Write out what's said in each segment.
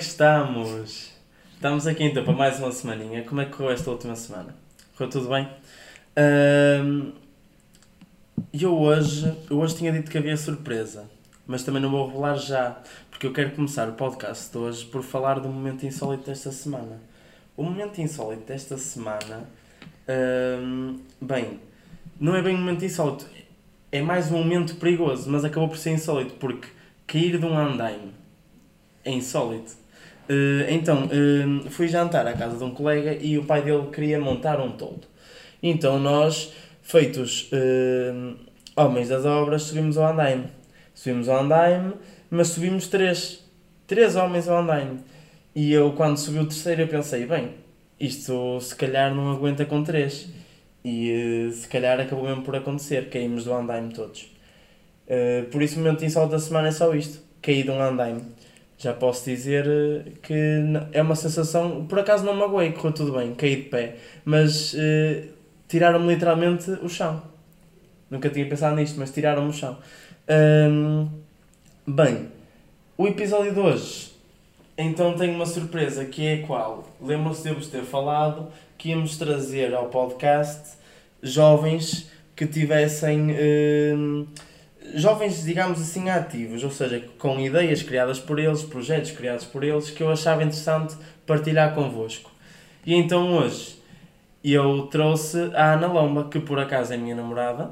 que estamos? Estamos aqui então para mais uma semaninha. Como é que correu esta última semana? Correu tudo bem? Ahm, eu hoje, eu hoje tinha dito que havia surpresa, mas também não vou revelar já, porque eu quero começar o podcast de hoje por falar do momento insólito desta semana. O momento insólito desta semana, bem, não é bem um momento insólito, é mais um momento perigoso, mas acabou por ser insólito, porque cair de um andaime é insólito. Eh, então, eh, fui jantar à casa de um colega e o pai dele queria montar um toldo. Então nós, feitos eh, homens das obras, subimos ao andaime. Subimos ao andaime, mas subimos três. Três homens ao andaime. E eu, quando subi o terceiro, eu pensei, bem, isto se calhar não aguenta com três. E se calhar acabou mesmo por acontecer, caímos do andaime todos. Por isso o momento insólito da semana é só isto, caí de um andaime. Já posso dizer eh, que é uma sensação, por acaso não magoei, correu tudo bem, caí de pé, mas eh, tiraram-me literalmente o chão. Nunca tinha pensado nisto, mas tiraram-me o chão. Bem, o episódio de hoje, então tenho uma surpresa, que é qual? Lembram-se de eu vos ter falado que íamos trazer ao podcast jovens que tivessem. ahm, jovens, digamos assim, ativos, ou seja, com ideias criadas por eles, projetos criados por eles, que eu achava interessante partilhar convosco. E então hoje eu trouxe a Ana Lomba, que por acaso é minha namorada,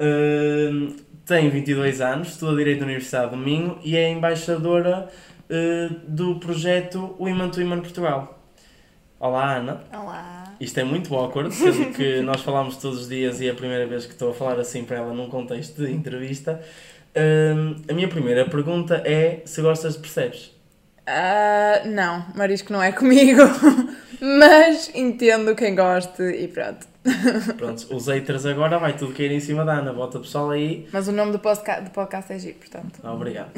Hum, tem 22 anos, estuda Direito na Universidade do Minho e é embaixadora eh, do projeto Women to Women Portugal. Olá Ana, Olá. Isto é muito awkward, sendo que nós falamos todos os dias e é a primeira vez que estou a falar assim para ela num contexto de entrevista. Hum, a minha primeira pergunta é se gostas de percebes. Ah, não, marisco não é comigo, mas entendo quem goste e pronto. Pronto, os haters agora vai tudo cair em cima da Ana, bota o pessoal aí. Mas o nome do podcast, do podcast é G, portanto. Ah, obrigado.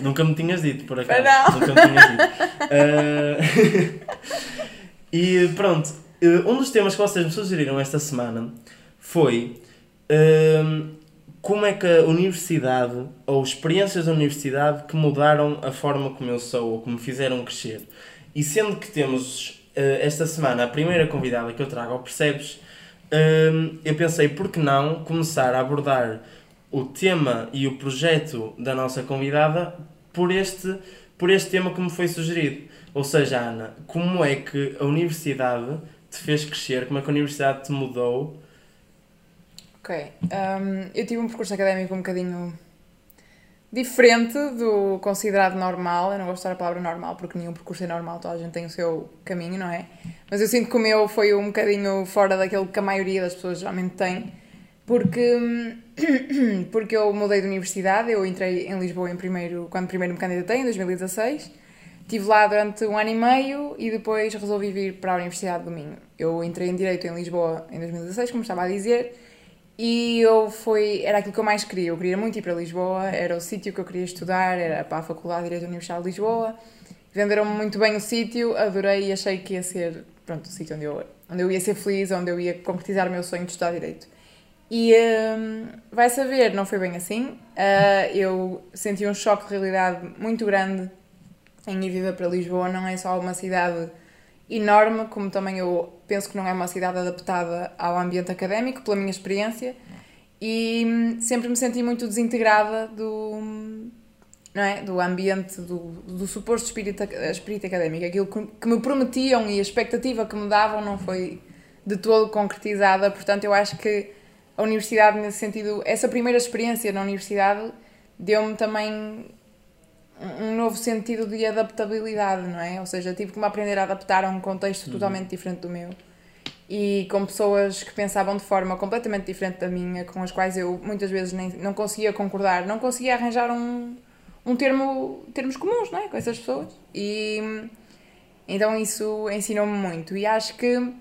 Nunca me tinhas dito, por acaso. Não. Nunca me tinhas dito. Ah, e pronto, eh, um dos temas que vocês me sugeriram esta semana foi ahm, como é que a universidade, ou experiências da universidade, que mudaram a forma como eu sou, ou que me fizeram crescer. E sendo que temos eh, esta semana a primeira convidada que eu trago ao Percebes, ahm, eu pensei, por que não começar a abordar o tema e o projeto da nossa convidada por este, por este tema que me foi sugerido. Ou seja, Ana, como é que a universidade te fez crescer? Como é que a universidade te mudou? Ok. Ahm, eu tive um percurso académico um bocadinho diferente do considerado normal. Eu não gosto de usar a palavra normal porque nenhum percurso é normal, toda a gente tem o seu caminho, não é? Mas eu sinto que o meu foi um bocadinho fora daquele que a maioria das pessoas geralmente tem. Porque, porque eu mudei de universidade, eu entrei em Lisboa em primeiro, quando primeiro me candidatei, em 2016. Estive lá durante um ano e meio e depois resolvi vir para a Universidade do Minho. Eu entrei em Direito em Lisboa em 2016, como estava a dizer, e eu foi, era aquilo que eu mais queria. Eu queria muito ir para Lisboa, era o sítio que eu queria estudar, era para a Faculdade de Direito da Universidade de Lisboa. Venderam-me muito bem o sítio, adorei e achei que ia ser, pronto, o sítio onde eu, onde eu ia ser feliz, onde eu ia concretizar o meu sonho de estudar Direito. E hum, vai saber, não foi bem assim. Ah, eu senti um choque de realidade muito grande em ir viver para Lisboa. Não é só uma cidade enorme, como também eu penso que não é uma cidade adaptada ao ambiente académico, pela minha experiência. E hum, sempre me senti muito desintegrada do, não é? do ambiente, do, do suposto espírito, espírito académico. Aquilo que, que me prometiam e a expectativa que me davam não foi de todo concretizada. Portanto, eu acho que a universidade, nesse sentido, essa primeira experiência na universidade deu-me também um- novo sentido de adaptabilidade, não é? Ou seja, tive que me aprender a adaptar a um contexto totalmente diferente do meu e com pessoas que pensavam de forma completamente diferente da minha, com as quais eu muitas vezes nem, não conseguia concordar, não conseguia arranjar um, um termo, termos comuns, não é? Com essas pessoas. E então isso ensinou-me muito e acho que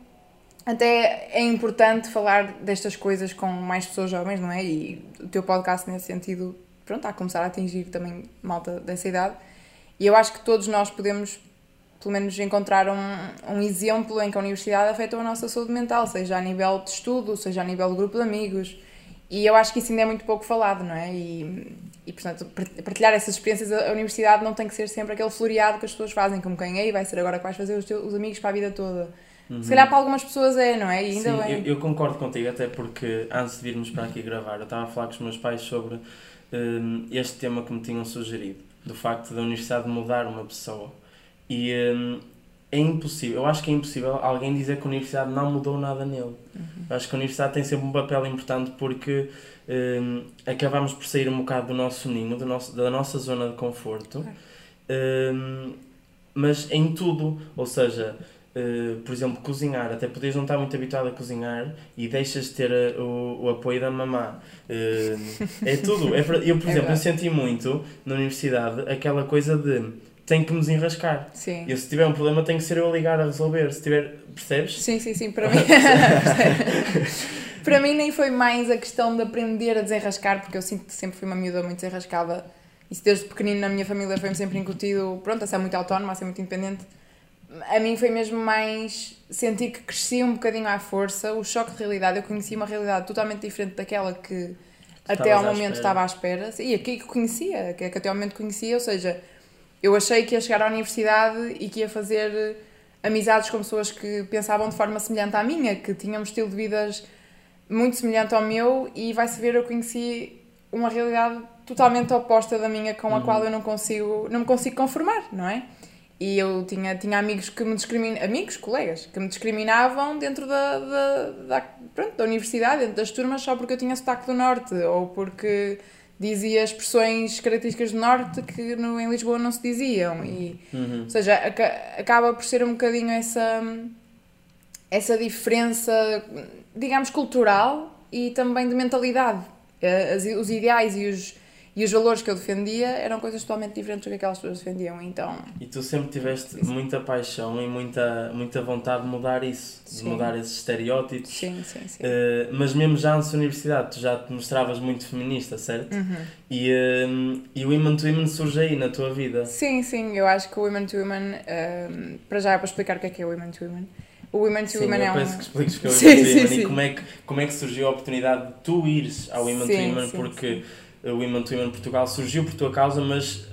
até é importante falar destas coisas com mais pessoas jovens, não é? E o teu podcast nesse sentido, pronto, a começar a atingir também malta dessa idade. E eu acho que todos nós podemos, pelo menos, encontrar um, um exemplo em que a universidade afetou a nossa saúde mental, seja a nível de estudo, seja a nível de grupo de amigos. E eu acho que isso ainda é muito pouco falado, não é? E e, portanto, partilhar essas experiências, a universidade não tem que ser sempre aquele floreado que as pessoas fazem, como quem é e vai ser agora que vais fazer os, teus, os amigos para a vida toda. Uhum. Se calhar para algumas pessoas é, não é? E ainda Sim, bem. Eu, eu, concordo contigo, até porque antes de virmos para aqui gravar, eu estava a falar com os meus pais sobre um, este tema que me tinham sugerido, do facto da universidade mudar uma pessoa. E um, é impossível, eu acho que é impossível alguém dizer que a universidade não mudou nada nele. Uhum. Eu acho que a universidade tem sempre um papel importante porque um, acabamos por sair um bocado do nosso ninho, do nosso, da nossa zona de conforto, um, mas em tudo, ou seja, uh, por exemplo, cozinhar, até podes não estar muito habituado a cozinhar e deixas de ter uh, o, o apoio da mamã. Uh, é tudo. É, eu, por é exemplo, eu senti muito na universidade aquela coisa de tem que nos enrascar. Sim. Eu, se tiver um problema, tem que ser eu a ligar a resolver. Se tiver. Percebes? Sim, sim, sim. Para mim. para mim, nem foi mais a questão de aprender a desenrascar, porque eu sinto que sempre fui uma miúda muito desenrascada. Isso desde pequenino na minha família foi-me sempre incutido, pronto, a ser muito autónoma, a ser muito independente. A mim foi mesmo mais sentir que crescia um bocadinho à força, o choque de realidade. Eu conhecia uma realidade totalmente diferente daquela que até ao momento estava à espera. E aqui que conhecia, que, que até ao momento conhecia, ou seja, eu achei que ia chegar à universidade e que ia fazer amizades com pessoas que pensavam de forma semelhante à minha, que tinham um estilo de vidas muito semelhante ao meu e vai-se ver, eu conheci uma realidade totalmente oposta da minha com a uhum. qual eu não consigo, não me consigo conformar, não é? E eu tinha, tinha amigos que me discriminavam, amigos, colegas, que me discriminavam dentro da, da, da, pronto, da universidade, dentro das turmas, só porque eu tinha sotaque do norte ou porque dizia expressões características do norte que no, em Lisboa não se diziam. E, uhum. Ou seja, acaba por ser um bocadinho essa, essa diferença, digamos, cultural e também de mentalidade. Eh, as, os ideais e os e os valores que eu defendia eram coisas totalmente diferentes do que aquelas pessoas defendiam, então... E tu sempre tiveste sim. muita paixão e muita, muita vontade de mudar isso, sim. de mudar esses estereótipos. Sim, sim, sim. Uh, mas mesmo já antes da universidade, tu já te mostravas muito feminista, certo? Uhum. E, uh, e o Women to Women surge aí na tua vida. Sim, sim, eu acho que o Women to Women, uh, para já é para explicar o que é que é o Women to Women, o Women to sim, Women é um... que expliques o que é o Women to Women e como é, que, como é que surgiu a oportunidade de tu ires ao Women to Women, porque o Women to Women Portugal surgiu por tua causa, mas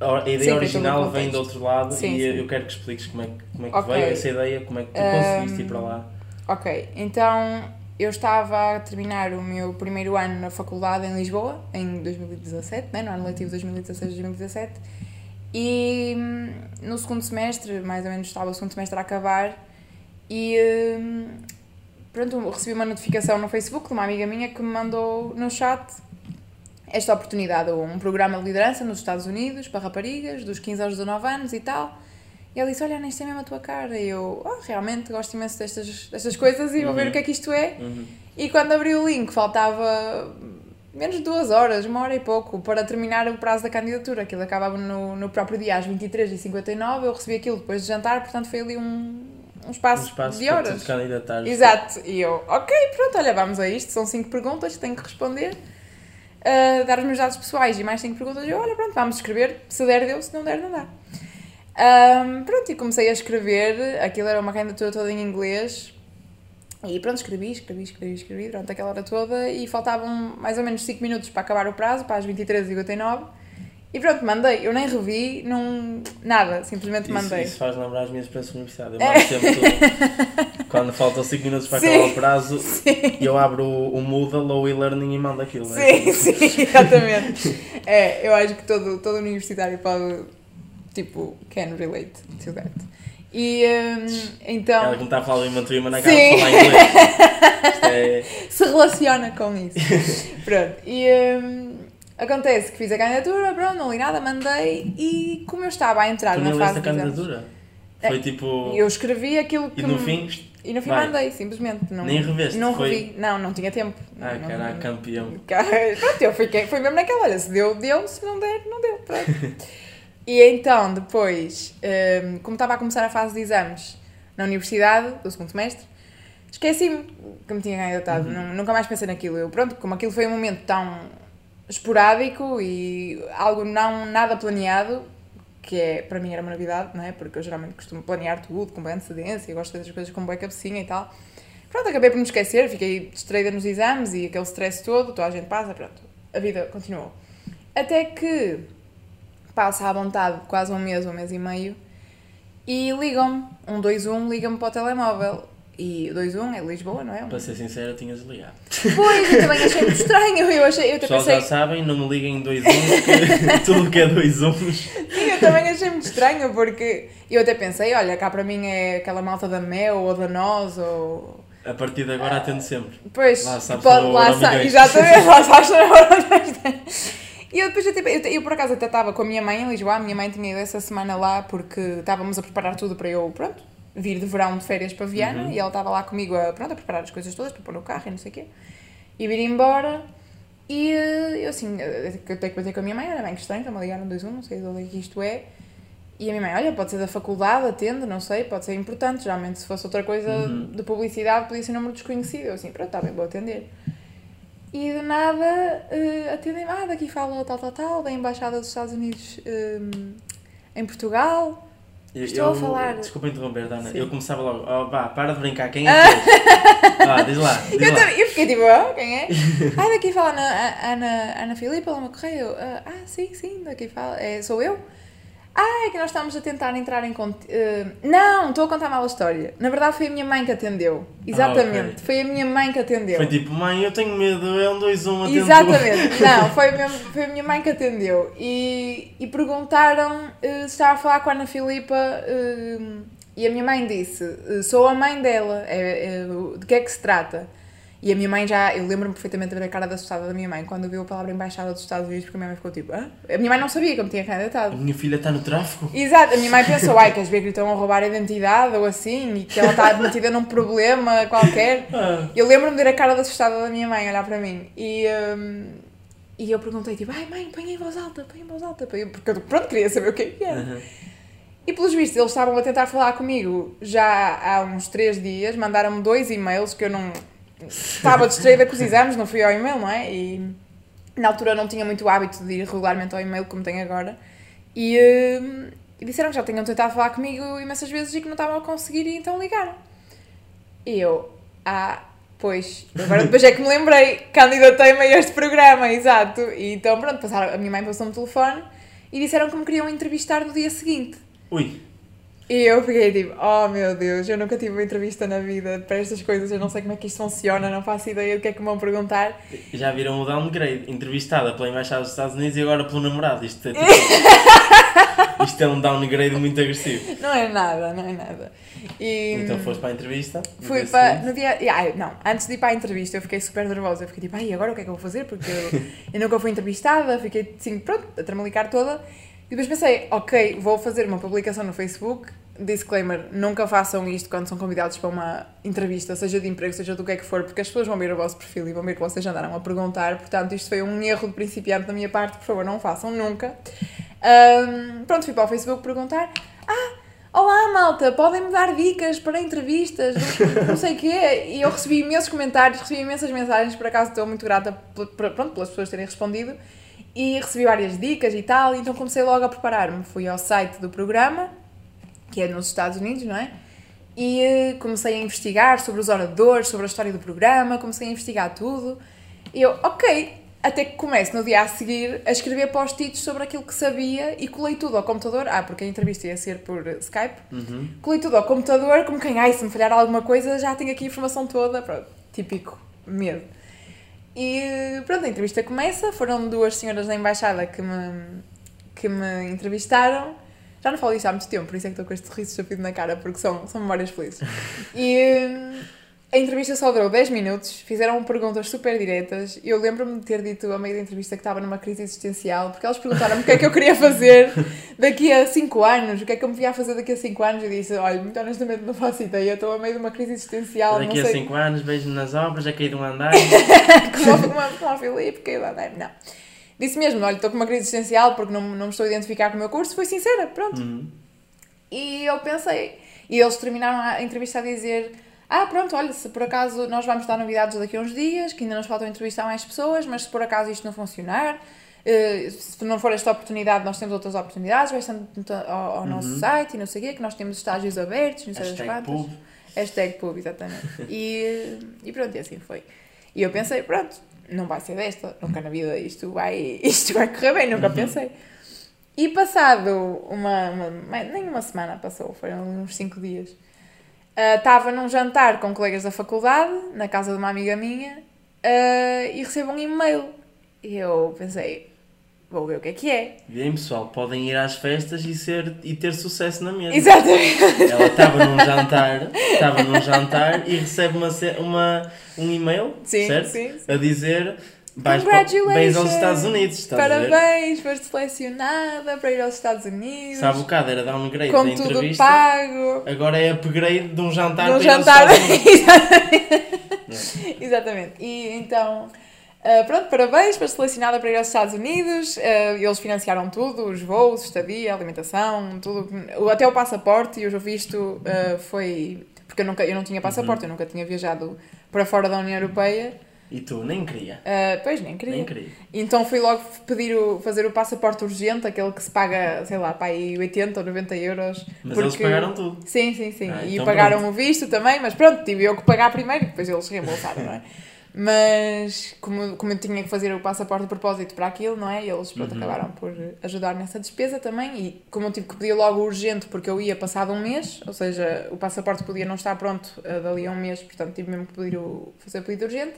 a ideia sim, original vem do outro lado sim, e sim. eu quero que expliques como é, como é que okay. veio essa ideia, como é que tu um, conseguiste ir para lá. Ok, então eu estava a terminar o meu primeiro ano na faculdade em Lisboa, em 2017, né, no ano letivo 2016-2017, e hum, no segundo semestre, mais ou menos estava o segundo semestre a acabar, e hum, pronto, recebi uma notificação no Facebook de uma amiga minha que me mandou no chat esta oportunidade, um programa de liderança nos Estados Unidos para raparigas, dos 15 aos 19 anos e tal. E ele disse: Olha, nem sei mesmo a tua cara. E eu, oh, realmente gosto imenso destas, destas coisas e vou ver uhum. o que é que isto é. Uhum. E quando abri o link, faltava menos de duas horas, uma hora e pouco, para terminar o prazo da candidatura. Aquilo acabava no, no próprio dia, às 23h59. Eu recebi aquilo depois de jantar, portanto foi ali um, um espaço, um espaço de horas. Exato. E eu, ok, pronto, olha, vamos a isto. São cinco perguntas que tenho que responder uh, dar os meus dados pessoais e mais 5 perguntas. Eu, olha, pronto, vamos escrever. Se der, deu. Se não der, não dá. Um, pronto, e comecei a escrever. Aquilo era uma candidatura toda em inglês. E pronto, escrevi, escrevi, escrevi, escrevi durante aquela hora toda e faltavam mais ou menos 5 minutos para acabar o prazo, para as 23h59. E pronto, mandei. Eu nem revi, não, nada, simplesmente isso, mandei. Isso faz lembrar as minhas experiências na universidade. Eu mando sempre tudo. Quando faltam 5 minutos para acabar o prazo, sim. eu abro o, o Moodle ou o e-learning e mando aquilo. Sim, é? sim, exatamente. é, eu acho que todo, todo universitário pode, tipo, can relate to that. E um, então. Ela que está a falar em Mantuima na cara de falar inglês. É... Se relaciona com isso. Pronto. E. Um, Acontece que fiz a candidatura, pronto, não li nada, mandei e como eu estava a entrar tu na fase a candidatura? Foi é, tipo. Eu escrevi aquilo que. E no fim? E no fim vai. mandei, simplesmente. Não, Nem reveste? Não foi... revi, não, não tinha tempo. Ah, não, caraca, campeão. Pronto, eu fiquei, foi mesmo naquela, olha, se deu, deu, se não der, não deu. Pronto. e então, depois, um, como estava a começar a fase de exames na universidade, do segundo semestre, esqueci-me que me tinha candidatado, uhum. nunca mais pensei naquilo. Eu, pronto, como aquilo foi um momento tão esporádico e algo não nada planeado, que é, para mim era uma novidade, não é? Porque eu geralmente costumo planear tudo com boa antecedência, gosto de fazer as coisas com boa cabecinha e tal. Pronto, acabei por me esquecer, fiquei distraída nos exames e aquele stress todo, toda a gente passa, pronto, a vida continuou. Até que passa à vontade quase um mês, um mês e meio, e ligam-me, um 21 liga-me para o telemóvel. E o 21 é Lisboa, não é? Para ser sincero, tinhas ligado. Pois, eu também achei muito estranho. Eu, achei, eu até pensei. já sabem, não me liguem em dois uns, que tudo que é dois uns. Sim, eu também achei muito estranho, porque eu até pensei, olha, cá para mim é aquela malta da Mel ou da Nós ou. A partir de agora atendo sempre. Pois, Lá sabes pode, lá Euro sa- Milhões. exatamente, lá sabes Euro Milhões. E eu depois, eu, tipo, eu, eu por acaso até estava com a minha mãe em Lisboa, a minha mãe tinha ido essa semana lá porque estávamos a preparar tudo para eu, pronto, vir de verão de férias para Viana Uhum. e ela estava lá comigo a, pronto, a preparar as coisas todas para pôr no carro e não sei o quê. E vir embora e eh, eu assim, eh, eu tenho que bater com a minha mãe, olha bem que estranho, está-me a ligar no 21, não sei de onde é que isto é. E a minha mãe, olha, pode ser da faculdade, atende, não sei, pode ser importante. Geralmente, se fosse outra coisa Uhum. de publicidade, podia ser um número desconhecido. Eu assim, pronto, está bem, vou atender. E de nada, uh, atendem, ah, daqui fala tal, tal, tal, da Embaixada dos Estados Unidos hum, em Portugal. Eu- Estou eu- a falar. Desculpa interromper, Dana. Sim. Eu começava logo. Oh, vá, para de brincar, quem é que és? Vá, diz lá, diz Eu, lá. também, eu fiquei tipo, ah, quem é? ah, daqui fala Ana, Ana, Ana Filipa, Lama Correia. Eu, ah, ah, sim, sim, daqui fala, é, sou eu. Ah, é que nós estamos a tentar entrar em contato. não, estou a contar mal a história. Na verdade, foi a minha mãe que atendeu. Exatamente, ok. foi a minha mãe que atendeu. Foi tipo, mãe, eu tenho medo, é um, dois, um, atento. Exatamente, não, foi, mesmo, foi a minha mãe que atendeu e, e perguntaram eh, se estava a falar com a Ana Filipa eh, e a minha mãe disse: eh, Sou a mãe dela, é, é, de que é que se trata? E a minha mãe já, eu lembro-me perfeitamente de ver a cara da assustada da minha mãe quando viu a palavra Embaixada dos Estados Unidos, porque a minha mãe ficou tipo: Hã? A minha mãe não sabia que eu me tinha A candidatado. minha filha está no tráfico? Exato, a minha mãe pensou, ai, queres ver que lhe estão a roubar a identidade ou assim, e que ela está metida num problema qualquer. Ah, Eu lembro-me de ver a cara da assustada da minha mãe olhar para mim e, hum, e eu perguntei tipo, ai mãe, põe em voz alta, põe em voz alta, põe- porque eu pronto, queria saber o que é que era. aham. E pelos vistos eles estavam a tentar falar comigo já há uns três dias, mandaram-me dois e-mails que eu não estava distraída com os exames, não fui ao e-mail, não é? E na altura não tinha muito hábito de ir regularmente ao e-mail como tenho agora. E, hum, e disseram que já tinham tentado falar comigo imensas vezes e que não estavam a conseguir e então ligaram. E eu, ah, pois, agora depois é que me lembrei, candidatei-me a este programa, exato. E então pronto, passaram, a minha mãe passou-me o telefone e disseram que me queriam entrevistar no dia seguinte. Ui, E eu fiquei tipo, oh meu Deus, eu nunca tive uma entrevista na vida para estas coisas, eu não sei como é que isto funciona, não faço ideia do que é que me vão perguntar. já viram o downgrade? Entrevistada pela Embaixada dos Estados Unidos e agora pelo namorado. Isto é, tipo, isto é um downgrade muito agressivo. Não é nada, não é nada. E Então foste para a entrevista? fui para, seguinte? no dia, ai, não, antes de ir para a entrevista eu fiquei super nervosa, eu fiquei tipo, ai, agora o que é que eu vou fazer? Porque eu, eu nunca fui entrevistada, fiquei assim, pronto, a tramalicar toda. E depois pensei, ok, vou fazer uma publicação no Facebook, disclaimer, nunca façam isto quando são convidados para uma entrevista, seja de emprego, seja do que é que for, porque as pessoas vão ver o vosso perfil e vão ver que vocês andaram a perguntar, portanto isto foi um erro de principiante da minha parte, por favor, não façam nunca. Ahm, pronto, fui para o Facebook perguntar, ah, olá malta, podem-me dar dicas para entrevistas, não sei o quê, e eu recebi imensos comentários, recebi imensas mensagens, por acaso estou muito grata pronto, pelas pessoas terem respondido, e recebi várias dicas e tal, então comecei logo a preparar-me. Fui ao site do programa, que é nos Estados Unidos, não é? E eh, comecei a investigar sobre os oradores, sobre a história do programa, comecei a investigar tudo. E eu, ok, até que começo no dia a seguir a escrever post-its sobre aquilo que sabia e colei tudo ao computador. Ah, porque a entrevista ia ser por eh, Skype. Uhum. Colei tudo ao computador, como quem, ai, se me falhar alguma coisa, já tenho aqui a informação toda. Pronto, típico, medo. E pronto, a entrevista começa. Foram duas senhoras da embaixada que me, que me entrevistaram. Já não falo isso há muito tempo, por isso é que estou com este riso estúpido na cara, porque são, são memórias felizes. E hum, a entrevista só durou 10 minutos, fizeram perguntas super diretas. Eu lembro-me de ter dito a meio da entrevista que estava numa crise existencial, porque eles perguntaram-me o que é que eu queria fazer daqui a 5 anos, o que é que eu me via fazer daqui a 5 anos. Eu disse: olha, muito honestamente não faço ideia, estou a meio de uma crise existencial, Daqui não a sei 5 anos, beijo nas obras, já caí de um andar. como, como, como a Filipe, que eu não, não. Disse mesmo, olha, estou com uma crise existencial porque não, não me estou a identificar com o meu curso, fui sincera, pronto. Uhum. E eu pensei, e eles terminaram a entrevista a dizer, ah, pronto, olha, se por acaso nós vamos dar novidades daqui a uns dias, que ainda nos faltam entrevistar mais pessoas, mas se por acaso isto não funcionar, eh, se não for esta oportunidade, nós temos outras oportunidades, vai estando ao, ao nosso site e não sei o quê, que nós temos estágios abertos, não sei das Hashtag quantas. pub. Hashtag pub, exatamente. E, e pronto, e assim foi. E eu pensei, pronto, não vai ser desta, nunca na vida isto vai, isto vai correr bem, nunca pensei. E passado uma, uma, nem uma semana passou, foram uns 5 dias, estava num jantar com colegas da faculdade, na casa de uma amiga minha, uh, e recebo um e-mail. E eu pensei, vou ver o que é que é. Bem, pessoal, podem ir às festas e, ser, e ter sucesso na mesa. Exatamente. Ela estava num jantar, estava num jantar e recebe uma, uma, um e-mail, sim, certo? Sim, sim. A dizer Vais bens aos Estados Unidos, estás Parabéns, foste selecionada para ir aos Estados Unidos. Sabe o bocado, era downgrade com da tudo entrevista. pago. Agora é upgrade de um jantar de um para jantar. ir aos Estados Unidos. Exatamente. E então, uh, pronto, parabéns, foste selecionada para ir aos Estados Unidos. Uh, eles financiaram tudo, os voos, estadia, alimentação, tudo. Até o passaporte e o visto uh, foi... Porque eu, nunca, eu não tinha passaporte, uhum. eu nunca tinha viajado para fora da União Europeia. E tu nem queria? Uh, pois, nem queria. Nem queria. Então fui logo pedir o, fazer o passaporte urgente, aquele que se paga, sei lá, para aí 80 ou 90 euros. Mas porque... eles pagaram tudo. Sim, sim, sim. Ah, e então pagaram pronto. o visto também, mas pronto, tive eu que pagar primeiro e depois eles reembolsaram, não é? Mas como, como eu tinha que fazer o passaporte de propósito para aquilo, não é? Eles pronto, uhum. acabaram por ajudar nessa despesa também. E como eu tive que pedir logo urgente, porque eu ia passado um mês, ou seja, o passaporte podia não estar pronto uh, dali a um mês, portanto tive mesmo que pedir o, fazer o pedido urgente.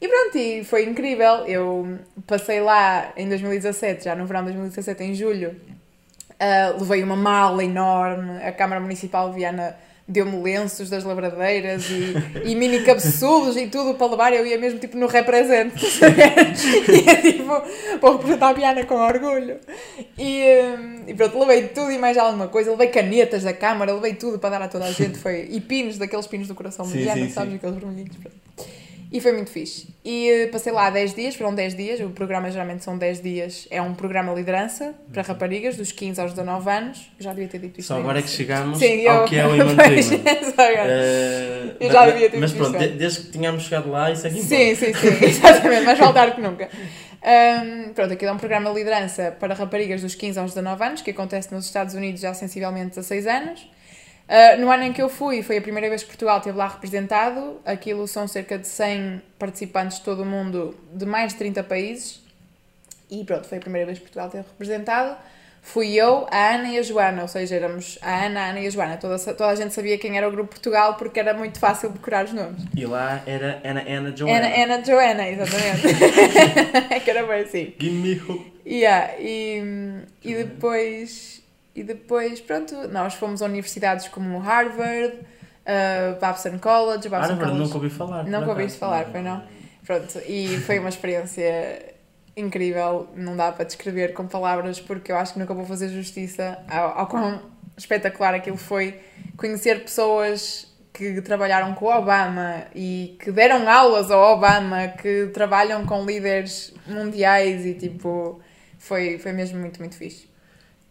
E pronto, e foi incrível. Eu passei lá em 2017, já no verão de 2017, em julho, uh, levei uma mala enorme. A Câmara Municipal de Viana deu-me lenços das lavradeiras e, e mini cabeçudos e tudo para levar. Eu ia mesmo tipo no represente. ia tipo para representar a Viana com orgulho. E, um, e pronto, levei tudo e mais alguma coisa. Levei canetas da Câmara, levei tudo para dar a toda a gente. Foi, e pinos, daqueles pinos do coração de Viana, sim, sabes? Sim. Aqueles vermelhinhos. Pronto. E foi muito fixe. E uh, passei lá 10 dias, foram 10 dias, o programa geralmente são 10 dias, é um programa liderança para uhum. raparigas dos 15 aos 19 anos. Já devia ter dito isto. Só agora é que chegamos Sim, ao eu... que é o Imantima. uh, eu já devia ter Mas dito pronto, de, desde que tínhamos chegado lá, isso aqui Sim, sim, sim, exatamente, mais vale que nunca. Um, pronto, aquilo é um programa de liderança para raparigas dos 15 aos 19 anos, que acontece nos Estados Unidos já há sensivelmente 16 anos. Uh, no ano em que eu fui, foi a primeira vez que Portugal esteve lá representado. Aquilo são cerca de 100 participantes de todo o mundo, de mais de 30 países. E pronto, foi a primeira vez que Portugal esteve representado. Fui eu, a Ana e a Joana, ou seja, éramos a Ana, a Ana e a Joana. Toda, toda a gente sabia quem era o Grupo Portugal porque era muito fácil decorar os nomes. E lá era Ana, Ana, Joana. Ana, Ana, Joana, exatamente. que era bem assim. Give me hope. Yeah, e, e depois e depois, pronto, nós fomos a universidades como Harvard, uh, Babson College. Babson Harvard College. nunca ouvi falar. Nunca ouviste falar, foi não? Pronto, e foi uma experiência incrível, não dá para descrever com palavras, porque eu acho que nunca vou fazer justiça ao, ao quão espetacular aquilo foi. Conhecer pessoas que trabalharam com o Obama e que deram aulas ao Obama, que trabalham com líderes mundiais e tipo, foi, foi mesmo muito, muito fixe.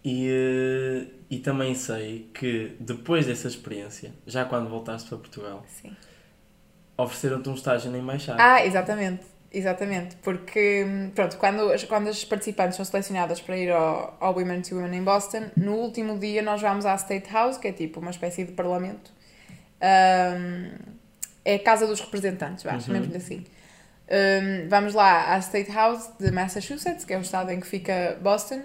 E, eh, e também sei que depois dessa experiência, já quando voltaste para Portugal, ofereceram-te um estágio na embaixada. Ah, exatamente. Exatamente, porque pronto, quando, quando as participantes são selecionadas para ir ao, ao Women to Women em Boston, no último dia nós vamos à State House, que é tipo uma espécie de parlamento. Um, é a casa dos representantes, vá, uhum. chamemos-lhe assim. Um, vamos lá à State House de Massachusetts, que é o estado em que fica Boston,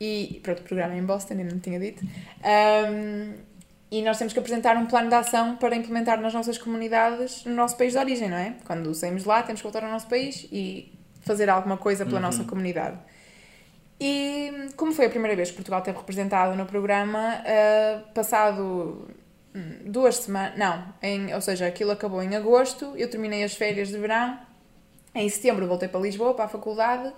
e pronto, o programa é em Boston, ainda não tinha dito. Um, e nós temos que apresentar um plano de ação para implementar nas nossas comunidades no nosso país de origem, não é? Quando saímos lá, temos que voltar ao nosso país e fazer alguma coisa pela uhum. nossa comunidade. E como foi a primeira vez que Portugal teve representado no programa, uh, passado hum, duas semanas, não, em, ou seja, aquilo acabou em agosto, eu terminei as férias de verão, em setembro voltei para Lisboa, para a faculdade,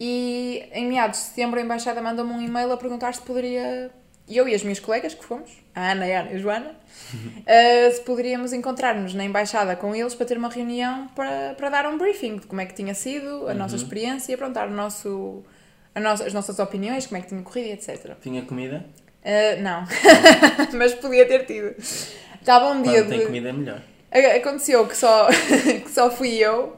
e em meados de setembro a embaixada mandou-me um e-mail a perguntar se poderia, eu e as minhas colegas que fomos, a Ana, a Ana e a Joana, uh, se poderíamos encontrar-nos na embaixada com eles para ter uma reunião para, para dar um briefing de como é que tinha sido, a uhum. nossa experiência, pronto, o nosso, a as nossas opiniões, como é que tinha corrido, etc. Tinha comida? Uh, não, mas podia ter tido. Estava um dia Quando de... tem comida é melhor. Aconteceu que só, que só fui eu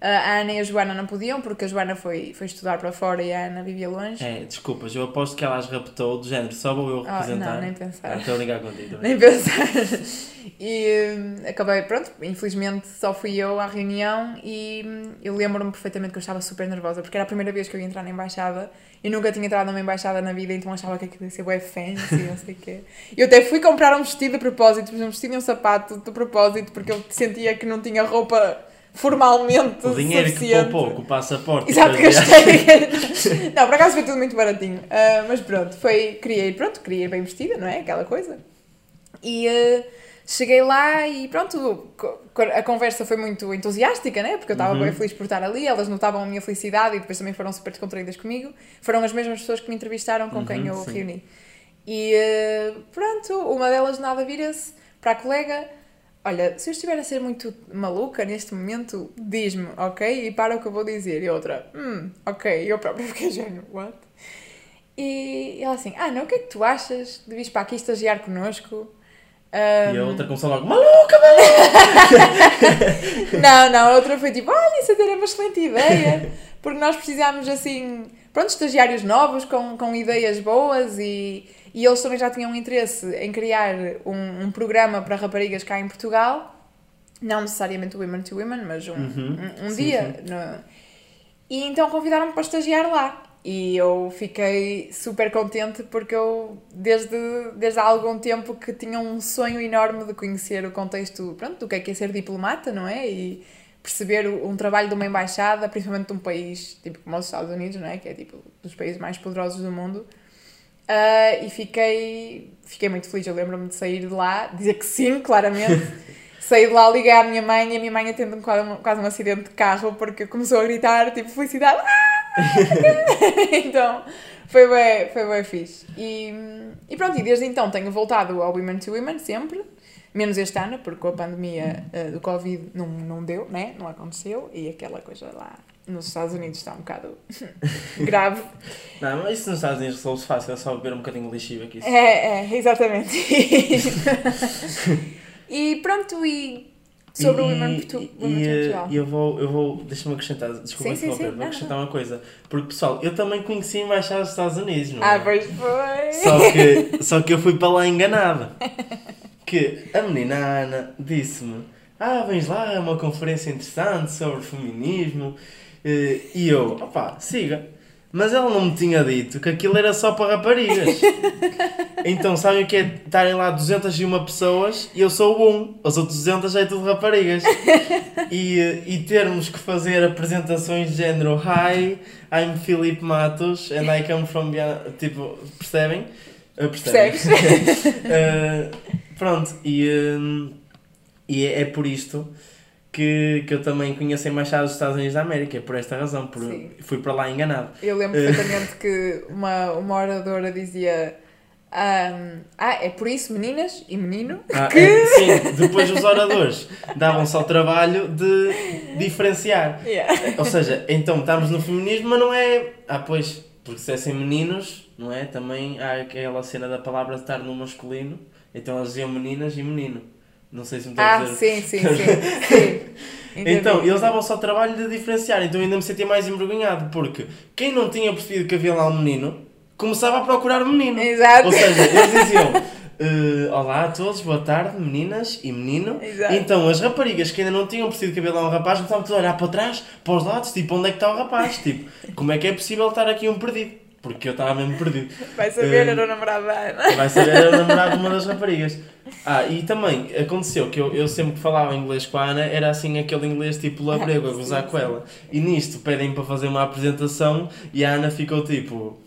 A Ana e a Joana não podiam, porque a Joana foi, foi estudar para fora e a Ana vivia longe. É, desculpas, eu aposto que ela as raptou do género, só vou eu Ah, representar. não, nem pensar. Ah, Estou a ligar contigo. também. Nem pensar. E hum, acabei, pronto, infelizmente só fui eu à reunião e hum, eu lembro-me perfeitamente que eu estava super nervosa, porque era a primeira vez que eu ia entrar na embaixada e nunca tinha entrado numa embaixada na vida, então achava que aquilo ia ser bué fancy, não sei o quê. Eu até fui comprar um vestido de propósito, um vestido e um sapato de propósito, porque eu sentia que não tinha roupa formalmente O dinheiro que suficiente. poupou com o passaporte. Exato, gastei. não, por acaso foi tudo muito baratinho. Ah, mas pronto, foi, queria ir, pronto, queria ir bem vestida, não é? Aquela coisa. E ah, cheguei lá e pronto, a conversa foi muito entusiástica, né? Porque eu estava Uhum. bem feliz por estar ali, elas notavam a minha felicidade e depois também foram super descontraídas comigo. Foram as mesmas pessoas que me entrevistaram com quem Uhum, eu sim. reuni. E ah, pronto, uma delas nada vira-se para a colega. Olha, se eu estiver a ser muito maluca neste momento, diz-me, ok? E para o que eu vou dizer. E outra, hum, ok. E eu própria fiquei género, what? E ela assim, ah, não, o que é que tu achas de vir para aqui estagiar connosco? E a outra começou logo, maluca, maluca! não, não, a outra foi tipo, olha, isso até era uma excelente ideia, porque nós precisamos assim, pronto, estagiários novos com, com ideias boas e, e eles também já tinham interesse em criar um, um programa para raparigas cá em Portugal, não necessariamente Women to Women, mas um, Uhum, um, um sim, dia. no- E então convidaram-me para estagiar lá. E eu fiquei super contente porque eu, desde, desde há algum tempo, que tinha um sonho enorme de conhecer o contexto pronto, do que é que é ser diplomata, não é? E perceber um trabalho de uma embaixada, principalmente de um país tipo como os Estados Unidos, não é? Que é tipo dos países mais poderosos do mundo. Ah, e fiquei, fiquei muito feliz. Eu lembro-me de sair de lá, dizer que sim, claramente. Saí de lá, liguei à minha mãe e a minha mãe atende-me quase, um- quase um acidente de carro porque começou a gritar, tipo, felicidade. "Ah!" então, foi bem, foi bem fixe. E, e pronto, e desde então tenho voltado ao Women to Women sempre, menos este ano, porque com a pandemia eh, do Covid não, não deu, né? Não aconteceu, e aquela coisa lá nos Estados Unidos está um bocado grave. Não, mas isso nos Estados Unidos resolve-se fácil, é só beber um bocadinho de lixívia aqui. É, é, exatamente. e pronto, e sobre o Women to, e, Women e, eh, Portugal. e eu vou, eu vou deixa-me acrescentar, desculpa Sim, interromper, vou acrescentar uma coisa. Porque pessoal, eu também conheci a embaixada dos Estados Unidos, não é? Ah, pois foi. Só que, só que eu fui para lá enganada. Que a menina Ana disse-me: Ah, vens lá, é uma conferência interessante sobre feminismo. Eh, E eu, opá, siga. Mas ela não me tinha dito que aquilo era só para raparigas. Então sabem o que é estarem lá 201 pessoas e eu sou um. Os outros 200 é tudo raparigas. E, eh, e termos que fazer apresentações de género Hi, I'm Filipe Matos and I come from. Tipo, percebem? Eh, percebem? Percebes? Uh, pronto, e, um, e é, é por isto que, que eu também conheço a Embaixada dos Estados Unidos da América, é por esta razão, por, Sim. fui para lá enganado. Eu lembro perfeitamente que uma, uma oradora dizia. ahm, ah, é por isso, meninas e menino, Ah, que. é, sim, depois os oradores davam-se ao trabalho de diferenciar. Yeah. Ou seja, então estamos no feminismo, mas não é. Ah, pois, porque se fossem meninos, não é? Também há aquela cena da palavra estar no masculino, então elas diziam meninas e menino. Não sei se me estou a Ah, dizer. sim, sim, sim. sim. Entendi. Então, eles davam só trabalho de diferenciar, então ainda me sentia mais envergonhado, porque quem não tinha percebido que havia lá um menino, começava a procurar o menino. Exato. Ou seja, eles diziam: "Eh, Olá a todos, boa tarde, meninas e menino. Exato. Então, as raparigas que ainda não tinham percebido que havia lá um rapaz, começavam a olhar para trás, para os lados, tipo, onde é que está o rapaz? Tipo, como é que é possível estar aqui um perdido? Porque eu estava mesmo perdido. Vai saber, Eh, era o namorado da Ana. Vai saber, era o namorado de uma das raparigas. Ah, e também aconteceu que eu, eu sempre que falava inglês com a Ana era assim aquele inglês tipo labrego, a gozar com ela. E nisto pedem para fazer uma apresentação e a Ana ficou tipo,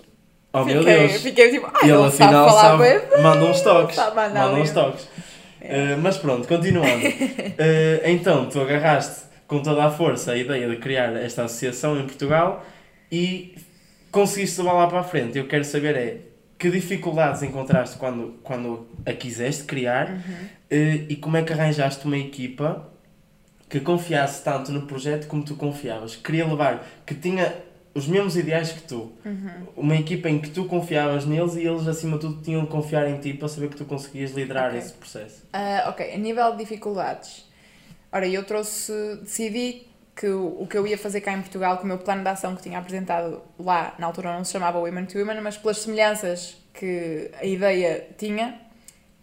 oh meu fiquei, Deus. Fiquei tipo, ah, E ele sabe afinal sabe, bem. manda uns toques. Sabe Manda uns toques. Uh, mas pronto, continuando. Uh, então, tu agarraste com toda a força a ideia de criar esta associação em Portugal e conseguiste levar lá para a frente. Eu quero saber é que dificuldades encontraste quando, quando a quiseste criar Uhum. uh, e como é que arranjaste uma equipa que confiasse tanto no projeto como tu confiavas. Queria levar, que tinha os mesmos ideais que tu. Uhum. Uma equipa em que tu confiavas neles e eles, acima de tudo, tinham de confiar em ti para saber que tu conseguias liderar Ok. esse processo. Ah, ok, a nível de dificuldades. Ora, eu trouxe, decidi que o, que eu ia fazer cá em Portugal, que o meu plano de ação que tinha apresentado lá, na altura não se chamava Women to Women, mas pelas semelhanças que a ideia tinha,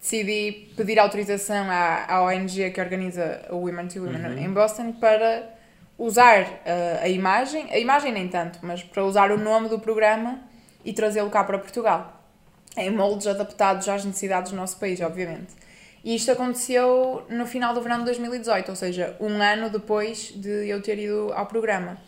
decidi pedir autorização à, à ONG que organiza o Women to Women Uhum. em Boston para usar uh, a imagem, a imagem nem tanto, mas para usar o nome do programa e trazê-lo cá para Portugal, em moldes adaptados às necessidades do nosso país, obviamente. E isto aconteceu no final do verão de 2018, ou seja, um ano depois de eu ter ido ao programa.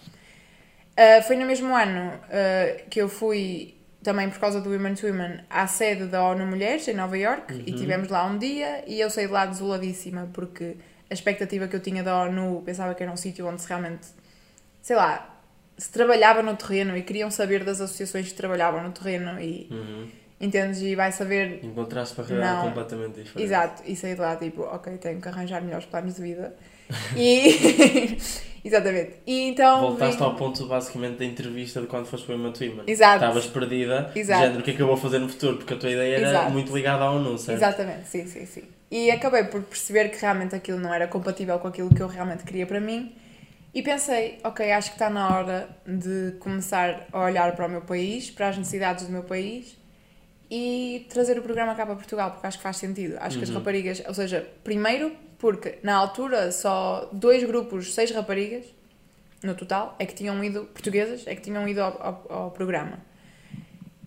Uh, foi no mesmo ano uh, que eu fui, também por causa do Women to Women, à sede da ONU Mulheres, em Nova York, e Uhum. tivemos lá um dia, e eu saí de lá desoladíssima, porque a expectativa que eu tinha da ONU, pensava que era um sítio onde se realmente, sei lá, se trabalhava no terreno e queriam saber das associações que trabalhavam no terreno e Uhum. Entendes e vai saber Encontraste para realidade Não. completamente diferente. Exato, e saí de lá tipo, ok, tenho que arranjar melhores planos de vida. E. Exatamente. E então. Voltaste vim- ao ponto basicamente da entrevista de quando foste para o Women. Exato. Estavas perdida, Exato. género, o que é que eu vou fazer no futuro? Porque a tua ideia era Exato. muito ligada à ONU, certo? Exatamente, sim, sim, sim. E acabei por perceber que realmente aquilo não era compatível com aquilo que eu realmente queria para mim. E pensei, ok, acho que está na hora de começar a olhar para o meu país, para as necessidades do meu país e trazer o programa cá para Portugal, porque acho que faz sentido. Acho que as Uhum. raparigas, ou seja, primeiro porque na altura só dois grupos, seis raparigas no total, é que tinham ido, portuguesas, é que tinham ido ao, ao, ao programa.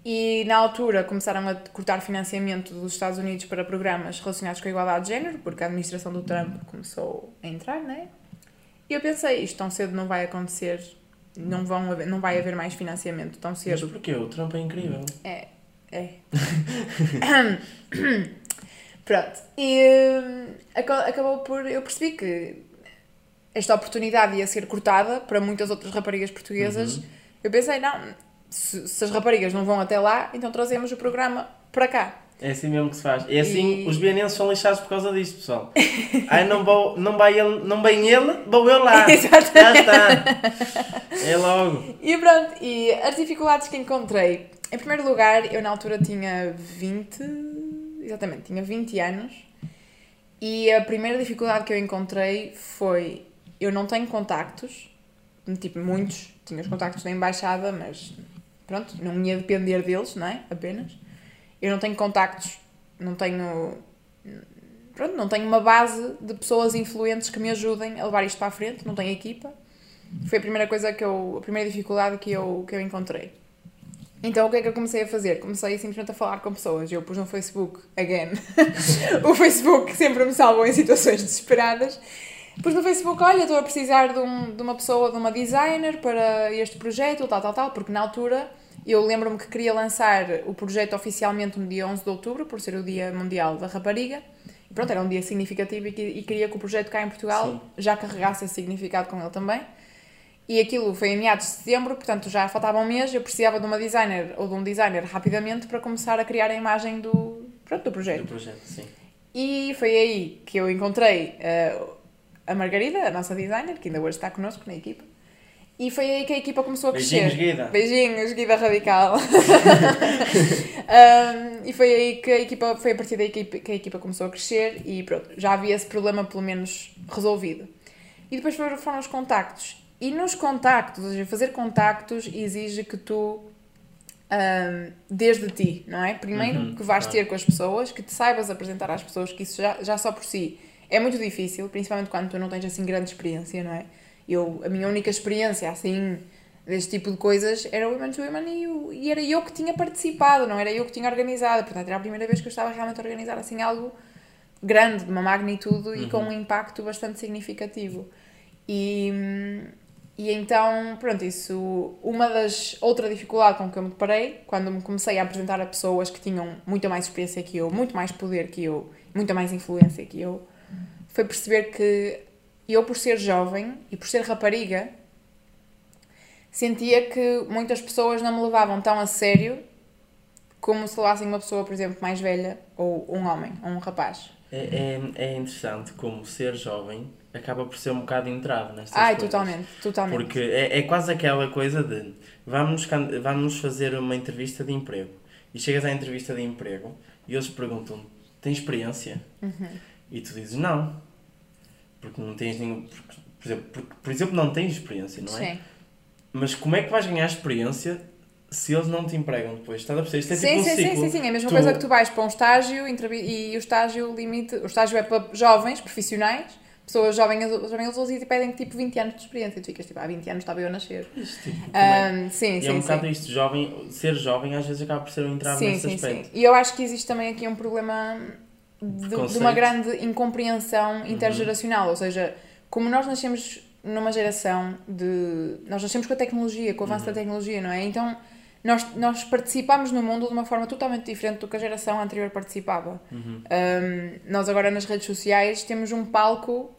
E na altura começaram a cortar financiamento dos Estados Unidos para programas relacionados com a igualdade de género, porque a administração do Trump começou a entrar, né? E eu pensei, isto tão cedo não vai acontecer, não, vão haver, não vai haver mais financiamento tão Mas cedo. porquê? O Trump é incrível. É, é. Pronto. E hum, aca- acabou por. Eu percebi que esta oportunidade ia ser cortada para muitas outras raparigas portuguesas. Uhum. Eu pensei, não, se, se as raparigas não vão até lá, então trazemos o programa para cá. É assim mesmo que se faz. É assim, E- os bienenses são lixados por causa disto, pessoal. Ai, não, vou, não, vai ele, não vem ele, vou eu lá. Exatamente. Já está. É logo. E pronto, e as dificuldades que encontrei. Em primeiro lugar, eu na altura tinha 20. Exatamente, tinha 20 anos. E a primeira dificuldade que eu encontrei foi: eu não tenho contactos, tipo, muitos. Tinha os contactos da embaixada, mas pronto, não ia depender deles, não é? Apenas. Eu não tenho contactos, não tenho. Pronto, não tenho uma base de pessoas influentes que me ajudem a levar isto para a frente, não tenho equipa. Foi a primeira coisa que eu. a primeira dificuldade que eu, que eu encontrei. Então o que é que eu comecei a fazer? Comecei simplesmente a falar com pessoas. Eu pus no Facebook, again. o Facebook sempre me salvou em situações desesperadas. Pus no Facebook, olha, estou a precisar de, um- de uma pessoa, de uma designer para este projeto, tal, tal, tal, porque na altura eu lembro-me que queria lançar o projeto oficialmente no dia 11 de outubro, por ser o Dia Mundial da Rapariga. E pronto, era um dia significativo e, que- e queria que o projeto cá em Portugal Sim. já carregasse esse significado com ele também. E aquilo foi em meados de setembro, portanto já faltava um mês. Eu precisava de uma designer ou de um designer rapidamente para começar a criar a imagem do, pronto, do projeto. Do projeto, sim. E foi aí que eu encontrei eh, a Margarida, a nossa designer, que ainda hoje está connosco na equipa. E foi aí que a equipa começou a crescer. Beijinhos, Guida. Beijinhos, Guida Radical. Um, e foi aí que a equipa, foi a partir daí que a equipa, que a equipa começou a crescer e pronto, já havia esse problema pelo menos resolvido. E depois foram os contactos. E nos contactos, ou seja, fazer contactos exige que tu, um, desde ti, não é? Primeiro Uhum, que vais claro. ter com as pessoas, que te saibas apresentar às pessoas, que isso já, já só por si é muito difícil, principalmente quando tu não tens assim grande experiência, não é? Eu, a minha única experiência assim deste tipo de coisas era o Women to Women e, e era eu que tinha participado, não era eu que tinha organizado. Portanto, era a primeira vez que eu estava realmente a organizar assim algo grande, de uma magnitude e com um impacto bastante significativo. E, hum, e então, pronto, isso. Uma das. Outra dificuldade com que eu me deparei, quando me comecei a apresentar a pessoas que tinham muita mais experiência que eu, muito mais poder que eu, muita mais influência que eu, foi perceber que eu, por ser jovem e por ser rapariga, sentia que muitas pessoas não me levavam tão a sério como se levassem uma pessoa, por exemplo, mais velha ou um homem, ou um rapaz. É, é, é interessante como ser jovem acaba por ser um bocado entrave nestas Ai, coisas. totalmente, totalmente. Porque é, é quase aquela coisa de vamos, vamos fazer uma entrevista de emprego e chegas à entrevista de emprego e eles perguntam tem experiência? Uhum. E tu dizes não, porque não tens nenhum. Porque Por exemplo, porque, por exemplo, não tens experiência, não é? Sim. Mas como é que vais ganhar experiência se eles não te empregam depois? Estás a perceber? Isto é Sim, tipo um sim, sim, ciclo. sim, sim. É a mesma Tu- coisa que tu vais para um estágio e o estágio limite. O estágio é para jovens, profissionais, pessoas jovens, jovens adultos e te pedem tipo 20 anos de experiência. E tu ficas tipo, há 20 anos estava eu a nascer. Isto, tipo, como é? Sim, E é um sim, bocado sim. isto, jovem, ser jovem às vezes acaba por ser um entrave Sim, nesse sim, aspecto. sim. E eu acho que existe também aqui um problema de, de uma grande incompreensão Uhum. intergeracional. Ou seja, como nós nascemos numa geração de. Nós nascemos com a tecnologia, com o avanço Uhum. da tecnologia, não é? Então nós, nós participamos no mundo de uma forma totalmente diferente do que a geração anterior participava. Uhum. Um, nós agora nas redes sociais temos um palco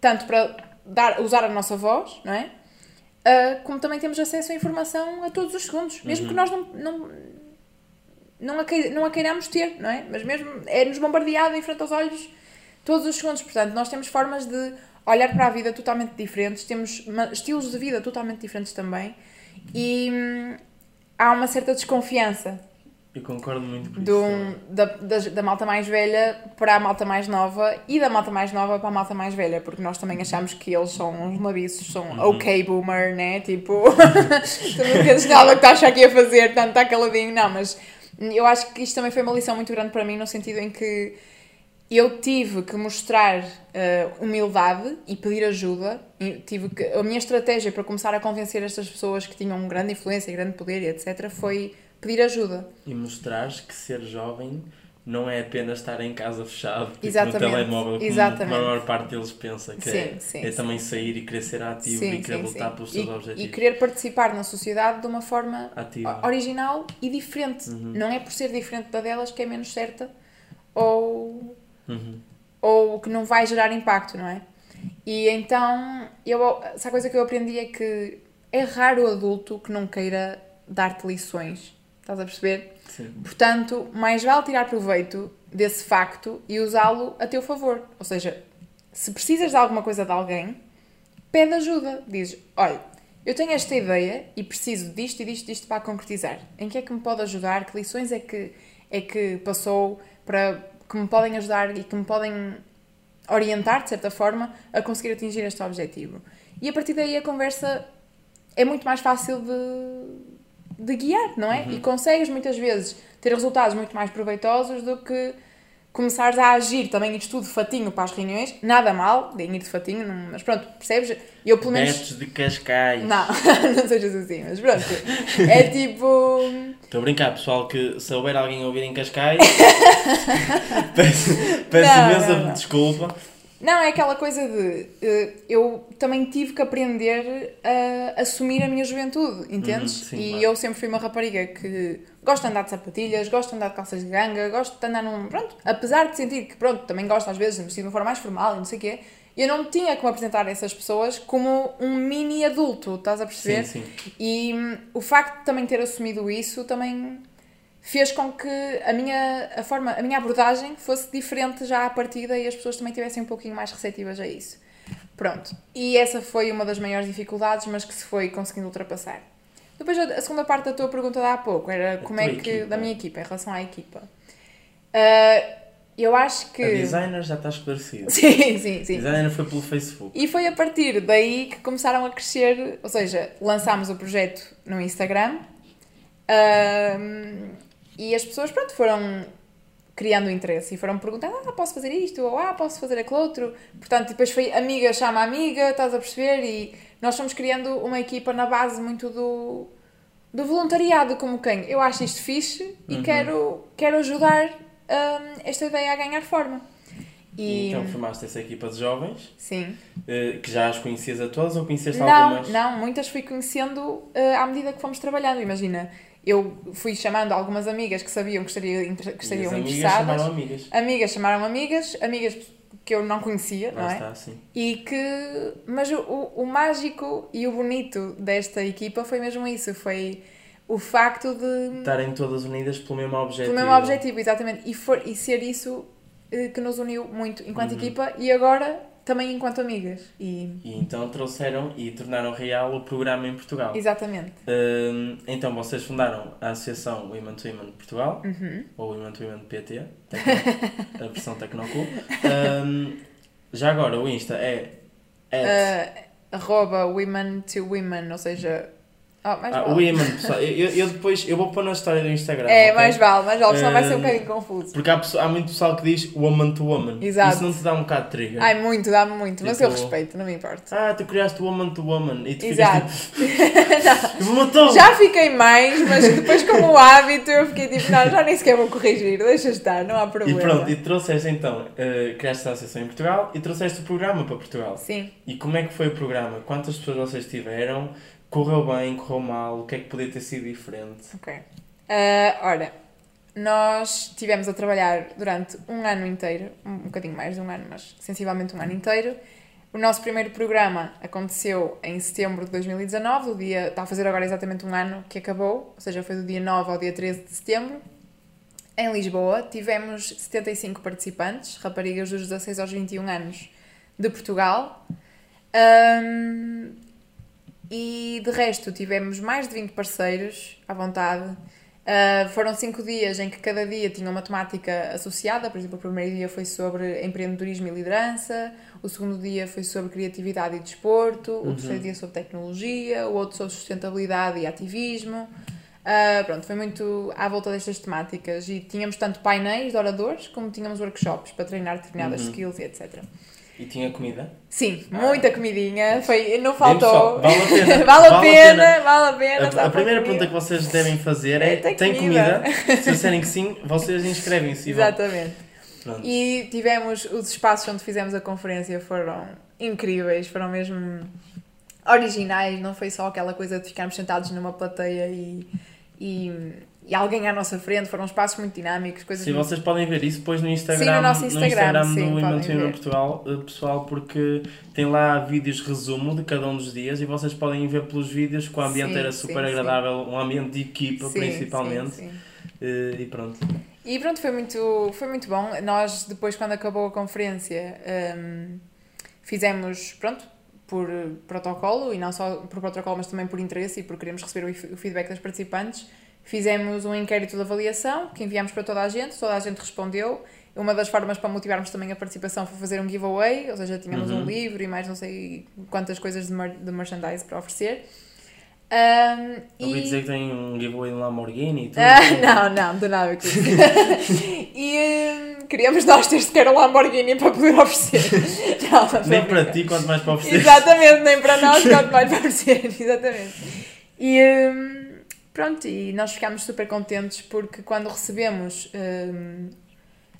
tanto para dar, usar a nossa voz, não é? Uh, como também temos acesso à informação a todos os segundos, mesmo Uhum. que nós não, não, não, a, não a queiramos ter, não é? Mas mesmo é-nos bombardeado em frente aos olhos todos os segundos. Portanto, nós temos formas de olhar para a vida totalmente diferentes, temos estilos de vida totalmente diferentes também e hum, há uma certa desconfiança Eu concordo muito com isso. um- da, da, da malta mais velha para a malta mais nova e da malta mais nova para a malta mais velha, porque nós também achamos que eles são uns nabiços, são Uhum. ok boomer, né? Tipo, tu não entendes nada que estás aqui a fazer, tanto está caladinho. Não, mas eu acho que isto também foi uma lição muito grande para mim, no sentido em que eu tive que mostrar eh, humildade e pedir ajuda. Tive que, a minha estratégia para começar a convencer estas pessoas que tinham grande influência, grande poder e etc. foi pedir ajuda. E mostrares que ser jovem não é apenas estar em casa fechado tipo, Exatamente, no telemóvel, como exatamente. a maior parte deles pensa, que Sim, é, sim, é sim. também sair e querer ser ativo e querer lutar pelos seus e, objetivos. e querer participar na sociedade de uma forma Ativa. original e diferente. Uhum. Não é por ser diferente da delas que é menos certa ou, Uhum. ou que não vai gerar impacto, não é? E então, eu, essa coisa que eu aprendi é que é raro o adulto que não queira dar-te lições. Estás a perceber? Sim. Portanto, mais vale tirar proveito desse facto e usá-lo a teu favor. Ou seja, se precisas de alguma coisa de alguém, pede ajuda. Diz: Olha, eu tenho esta ideia e preciso disto e disto e disto para concretizar. Em que é que me pode ajudar? Que lições é que, é que passou para que me podem ajudar e que me podem orientar, de certa forma, a conseguir atingir este objetivo? E a partir daí a conversa é muito mais fácil de, de guiar, não é? E consegues muitas vezes ter resultados muito mais proveitosos do que começares a agir também ires tudo fatinho para as reuniões. Nada mal, de ir de fatinho, não- mas pronto, percebes? Eu pelo menos. Betos de Cascais. Não, não sejas assim, mas pronto. É tipo. Estou a brincar, pessoal, que se houver alguém a ouvir em Cascais, peço, peço Não, imensa não, não. desculpa. Não, é aquela coisa de. eh, eu também tive que aprender a assumir a minha juventude, entendes? Uhum, sim, e claro. eu sempre fui uma rapariga que gosto de andar de sapatilhas, gosto de andar de calças de ganga, gosto de andar num. Pronto, apesar de sentir que, pronto, também gosto às vezes de me vestir de uma forma mais formal e não sei o quê, eu não tinha como apresentar a essas pessoas como um mini adulto, estás a perceber? Sim, sim. E hum, o facto de também ter assumido isso também fez com que a minha, a forma, a minha abordagem fosse diferente já à partida e as pessoas também tivessem um pouquinho mais receptivas a isso. Pronto. E essa foi uma das maiores dificuldades, mas que se foi conseguindo ultrapassar. Depois, a a segunda parte da tua pergunta de há pouco era como é que. equipa. da minha equipa, em relação à equipa. Ah, eu acho que. A designer já está esclarecida. Sim, sim, A sim. designer foi pelo Facebook. E foi a partir daí que começaram a crescer, ou seja, lançámos o projeto no Instagram ahm, e as pessoas, pronto, foram criando interesse e foram perguntando, ah, posso fazer isto, ou ah, posso fazer aquele outro. Portanto, depois foi amiga chama amiga, estás a perceber? E nós fomos criando uma equipa na base muito do, do voluntariado, como quem? Eu acho isto fixe e Uhum. quero, quero ajudar ahm, esta ideia a ganhar forma. E, Então formaste essa equipa de jovens, sim. eh, que já as conhecias a todas ou conheceste Não, algumas? não, muitas fui conhecendo eh, à medida que fomos trabalhando. Imagina, eu fui chamando algumas amigas que sabiam que estariam, inter- que estariam as amigas interessadas. chamaram amigas. Amigas chamaram amigas, amigas que eu não conhecia, Lá não é? está, sim. E que. Mas o, o, o mágico e o bonito desta equipa foi mesmo isso: foi o facto de. Estarem todas unidas pelo mesmo objetivo. Pelo mesmo objetivo, exatamente. E, for, e ser isso eh, que nos uniu muito enquanto Uhum. equipa e agora também enquanto amigas. E, E então trouxeram e tornaram real o programa em Portugal. exatamente. Hum, então vocês fundaram a Associação Women to Women de Portugal, Uhum. ou Women to Women PT, tecno- a versão Tecnocool. Hum, já agora o Insta é At- uh, arroba women to women, ou seja. Oh, mais Ah, vale. women, pessoal. Eu, eu depois eu vou pôr na história do Instagram. É, ok? mais vale, mais vale, senão vai ser um Um, bocadinho confuso. Porque há, pessoa- há muito pessoal que diz woman to woman. Exato. Isso não te dá um bocado de trigger. Ai, muito, dá-me muito, mas eu Tipo- respeito, não me importa. Ah, tu criaste woman to woman. E tu Exato. tipo. Já fiquei mais, mas depois com o hábito eu fiquei tipo, não, já nem sequer vou corrigir, deixa estar, não há E problema. pronto, e trouxeste então, eh, criaste a associação em Portugal e trouxeste o programa para Portugal. Sim. E como é que foi o programa? Quantas pessoas vocês tiveram? Correu bem, correu mal? O que é que podia ter sido diferente? Ok. Ah, ora, nós tivemos a trabalhar durante um ano inteiro, um um bocadinho mais de um ano, mas sensivelmente um ano inteiro. O nosso primeiro programa aconteceu em setembro de 2019, o dia, está a fazer agora exatamente um ano que acabou, ou seja, foi do dia 9 ao dia 13 de setembro. Em Lisboa, tivemos 75 participantes, raparigas dos 16 aos 21 anos de Portugal. Ahm, e de resto, tivemos mais de 20 parceiros à vontade. Uh, foram cinco dias em que cada dia tinha uma temática associada. Por exemplo, o primeiro dia foi sobre empreendedorismo e liderança, o segundo dia foi sobre criatividade e desporto, o terceiro dia sobre tecnologia, o outro sobre sustentabilidade e ativismo. Uh, pronto, foi muito à volta destas temáticas e tínhamos tanto painéis de oradores como tínhamos workshops para treinar determinadas Uhum. skills e etc. E tinha comida? Sim, muita comidinha, foi, não faltou. vale a pena. vale a pena, vale a pena. A, a primeira pergunta que vocês devem fazer é: tem tem comida? comida? Se disserem que sim, vocês inscrevem-se. Exatamente. Pronto. E tivemos, os espaços onde fizemos a conferência foram incríveis, foram mesmo originais, não foi só aquela coisa de ficarmos sentados numa plateia e, e, e alguém à nossa frente, foram espaços muito dinâmicos, coisas Sim, muito... vocês podem ver isso depois no Instagram, Sim, no nosso Instagram, sim, do podem Imantinho ver. Portugal, eh, pessoal, porque tem lá vídeos resumo de cada um dos dias e vocês podem ver pelos vídeos que o ambiente Sim, era sim, super sim. agradável, um ambiente de equipa Sim, principalmente. sim, sim. eh, E pronto. E pronto, foi muito, foi muito bom. Nós, depois, quando acabou a conferência, hum, fizemos, pronto, por protocolo, e não só por protocolo, mas também por interesse e por queremos receber o feedback das participantes, fizemos um inquérito de avaliação que enviámos para toda a gente, toda a gente respondeu. Uma das formas para motivarmos também a participação foi fazer um giveaway, ou seja, tínhamos Uhum. um livro e mais não sei quantas coisas de, mer de merchandise para oferecer. Hum, Ouvi e- dizer que tem um giveaway de Lamborghini e tudo. ah, não, não, tem nada e hum, queríamos nós ter sequer um Lamborghini para poder oferecer. Não, não Nem para ti, quanto mais para oferecer. Exatamente, nem para nós, quanto mais para oferecer. Exatamente. E hum, pronto, e nós ficámos super contentes porque quando recebemos hum,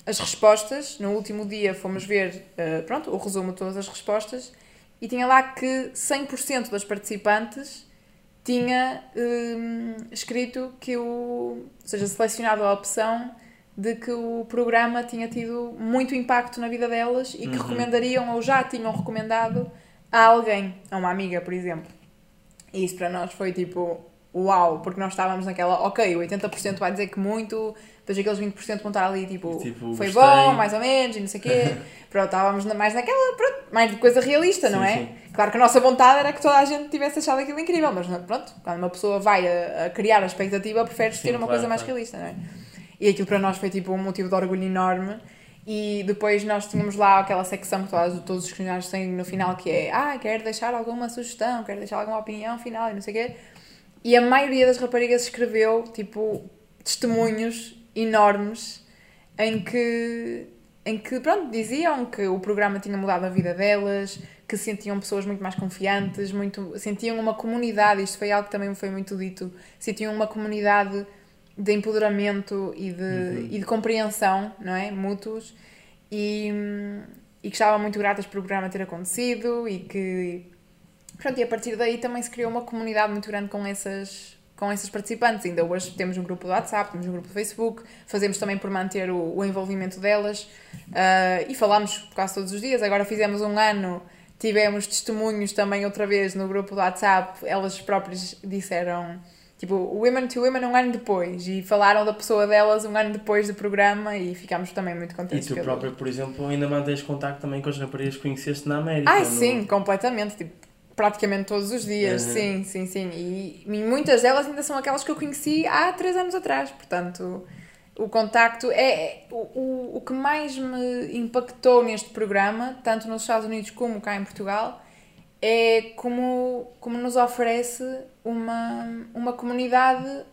as respostas, no último dia fomos ver uh, pronto, o resumo de todas as respostas e tinha lá que 100% das participantes tinha hum, escrito que o. Ou seja, selecionado a opção de que o programa tinha tido muito impacto na vida delas e que Uhum. recomendariam ou já tinham recomendado a alguém, a uma amiga, por exemplo. E isso para nós foi tipo, uau, porque nós estávamos naquela, ok, o 80% vai dizer que muito, depois aqueles 20% vão estar ali tipo, Tipo, foi gostei. bom, mais ou menos, e não sei o quê. Pronto, estávamos mais naquela, pronto, mais de coisa realista, não Sim, é? sim. Claro que a nossa vontade era que toda a gente tivesse achado aquilo incrível, mas não- pronto, quando uma pessoa vai a, a criar a expectativa, prefere-se Sim, ter uma claro, coisa mais claro. realista, não é? E aquilo para nós foi tipo um motivo de orgulho enorme. E depois nós tínhamos lá aquela secção que todos, todos os questionários têm no final que é ah, quero deixar alguma sugestão, quero deixar alguma opinião final e não sei o quê. E a maioria das raparigas escreveu tipo testemunhos enormes em que em que pronto diziam que o programa tinha mudado a vida delas, que se sentiam pessoas muito mais confiantes, muito sentiam uma comunidade, isto foi algo que também me foi muito dito, sentiam uma comunidade de empoderamento e de, Uhum. e de compreensão, não é? Mútuos e, e que estavam muito gratas por o programa ter acontecido e que pronto, e a partir daí também se criou uma comunidade muito grande com essas com esses participantes. Ainda hoje temos um grupo do WhatsApp, temos um grupo do Facebook, fazemos também por manter o, o envolvimento delas ah, e falamos quase todos os dias. Agora fizemos um ano, tivemos testemunhos também outra vez no grupo do WhatsApp, elas próprias disseram tipo Women to Women um ano depois e falaram da pessoa delas um ano depois do programa e ficámos também muito E contentes. tu pelas- próprio, por exemplo, ainda mantens contacto também com as raparigas que conheceste na América. Ai, no- sim, completamente. Tipo, praticamente todos os dias. Uhum. Sim, sim, sim. E, e muitas delas ainda são aquelas que eu conheci há três anos atrás. Portanto, o contacto é, é- o, o, o que mais me impactou neste programa, tanto nos Estados Unidos como cá em Portugal, é como, como nos oferece uma, uma comunidade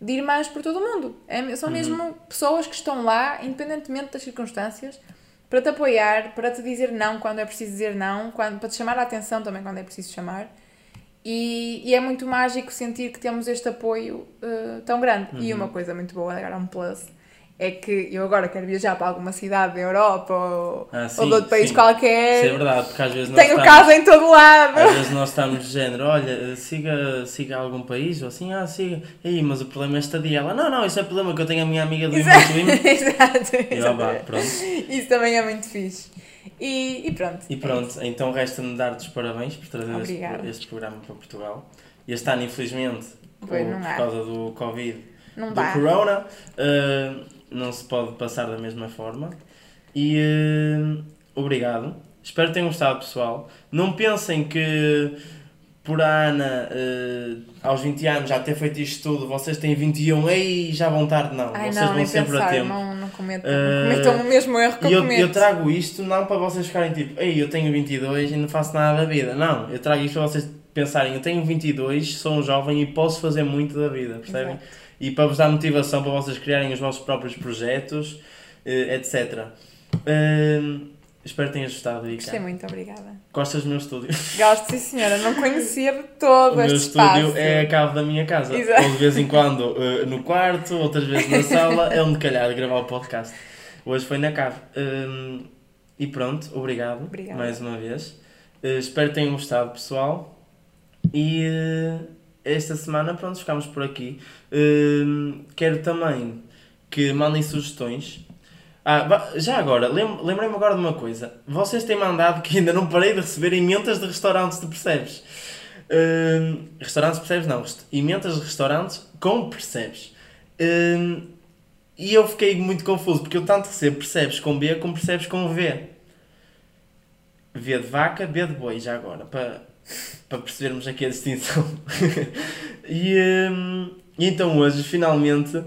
de irmãs por todo o mundo. É, são Uhum. mesmo pessoas que estão lá, independentemente das circunstâncias, para te apoiar, para te dizer não quando é preciso dizer não, quando, para te chamar a atenção também quando é preciso chamar. E, e é muito mágico sentir que temos este apoio eh, tão grande. E Uhum. uma coisa muito boa, agora um plus, é que eu agora quero viajar para alguma cidade da Europa ou, Ah, ou sim, de outro país sim. qualquer. Isso é verdade, porque às vezes nós Tenho estamos- casa em todo lado. Às vezes nós estamos de género, olha, siga, siga algum país, ou assim, ah, siga. Aí, mas o problema é estadia. Ela, não, não, isso é problema que eu tenho a minha amiga do Exato, exato. E vá, exato. pronto. Isso também é muito fixe. E, e pronto. E pronto, então resta-me dar-te os parabéns por trazer este, este programa para Portugal. Este ano, infelizmente, por, por causa do Covid, Não do dá. Corona, eh, não se pode passar da mesma forma. E eh, obrigado. Espero que tenham gostado, pessoal. Não pensem que por a Ana, eh, aos 20 anos, já ter feito isto tudo, vocês têm 21, ei, já vão tarde, não. Ai vocês não, vão sempre a pensar, tempo. não, não cometam, não cometam o mesmo erro que E eu, eu, cometo. eu trago isto não para vocês ficarem tipo, ei, eu tenho 22 e não faço nada da vida. Não, eu trago isto para vocês pensarem, eu tenho 22, sou um jovem e posso fazer muito da vida, percebem? Exato. E para vos dar motivação para vocês criarem os vossos próprios projetos, eh, etc. Hum, espero que tenhas gostado, Gostei Ica. muito, obrigada. Gostas do meu estúdio? Gosto, sim senhora, não conhecia de todo O meu este estúdio espaço. é a cave da minha casa. Exato. Ou de vez em quando eh, no quarto, outras vezes na sala, é onde calhar gravar o podcast. Hoje foi na cave. Hum, e pronto, obrigado Obrigada. mais uma vez. Eh, espero que tenham gostado, pessoal. E eh, esta semana, pronto, ficamos por aqui. Hum, quero também que mandem sugestões. Ah, já agora, lem- lembrei-me agora de uma coisa. Vocês têm mandado que ainda não parei de receber emendas de restaurantes, tu percebes? Hum, restaurantes, percebes? Não. Emendas de restaurantes com percebes. Hum, e eu fiquei muito confuso, porque eu tanto recebo percebes com B como percebes com V. V de vaca, B de boi, já agora, para, para percebermos aqui a distinção. e, hum, e então hoje, finalmente,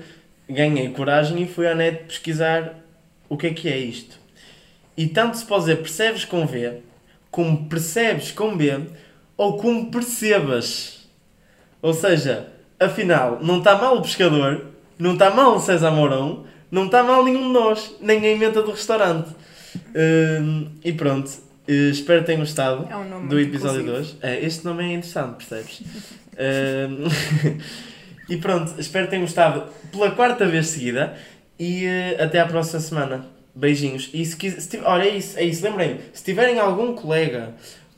ganhei coragem e fui à net pesquisar o que é que é isto. E tanto se pode dizer percebes com V, como percebes com B, ou como percebas. Ou seja, afinal, não está mal o pescador, não está mal o César Mourão, não está mal nenhum de nós, nem a emenda do restaurante. Hum, e pronto, eh, espero que tenham gostado É um do episódio de inclusivo. hoje. É, este nome é interessante, percebes? Hum, e pronto, espero que tenham gostado pela quarta vez seguida e até à próxima semana. Beijinhos. E se quis, se olha, é isso, é isso, lembrem-me, se tiverem algum colega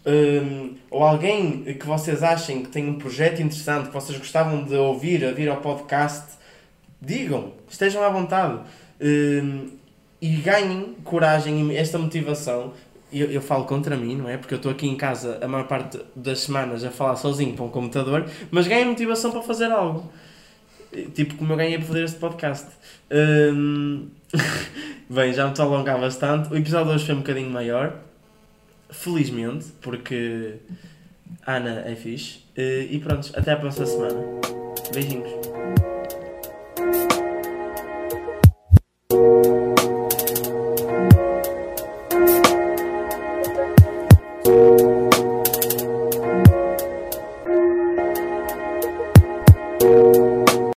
hum, ou alguém que vocês achem que tem um projeto interessante, que vocês gostavam de ouvir, a vir ao podcast, digam, estejam à vontade. Hum, e ganhem coragem e esta motivação. Eu, eu falo contra mim, não é? Porque eu estou aqui em casa a maior parte das semanas a falar sozinho para um computador, mas ganhem motivação para fazer algo. Tipo como eu ganhei para fazer este podcast. Hum, Bem, já me estou a alongar bastante. O episódio de hoje foi um bocadinho maior. Felizmente, porque a Ana é fixe. Eh, E pronto, até à próxima semana. Beijinhos.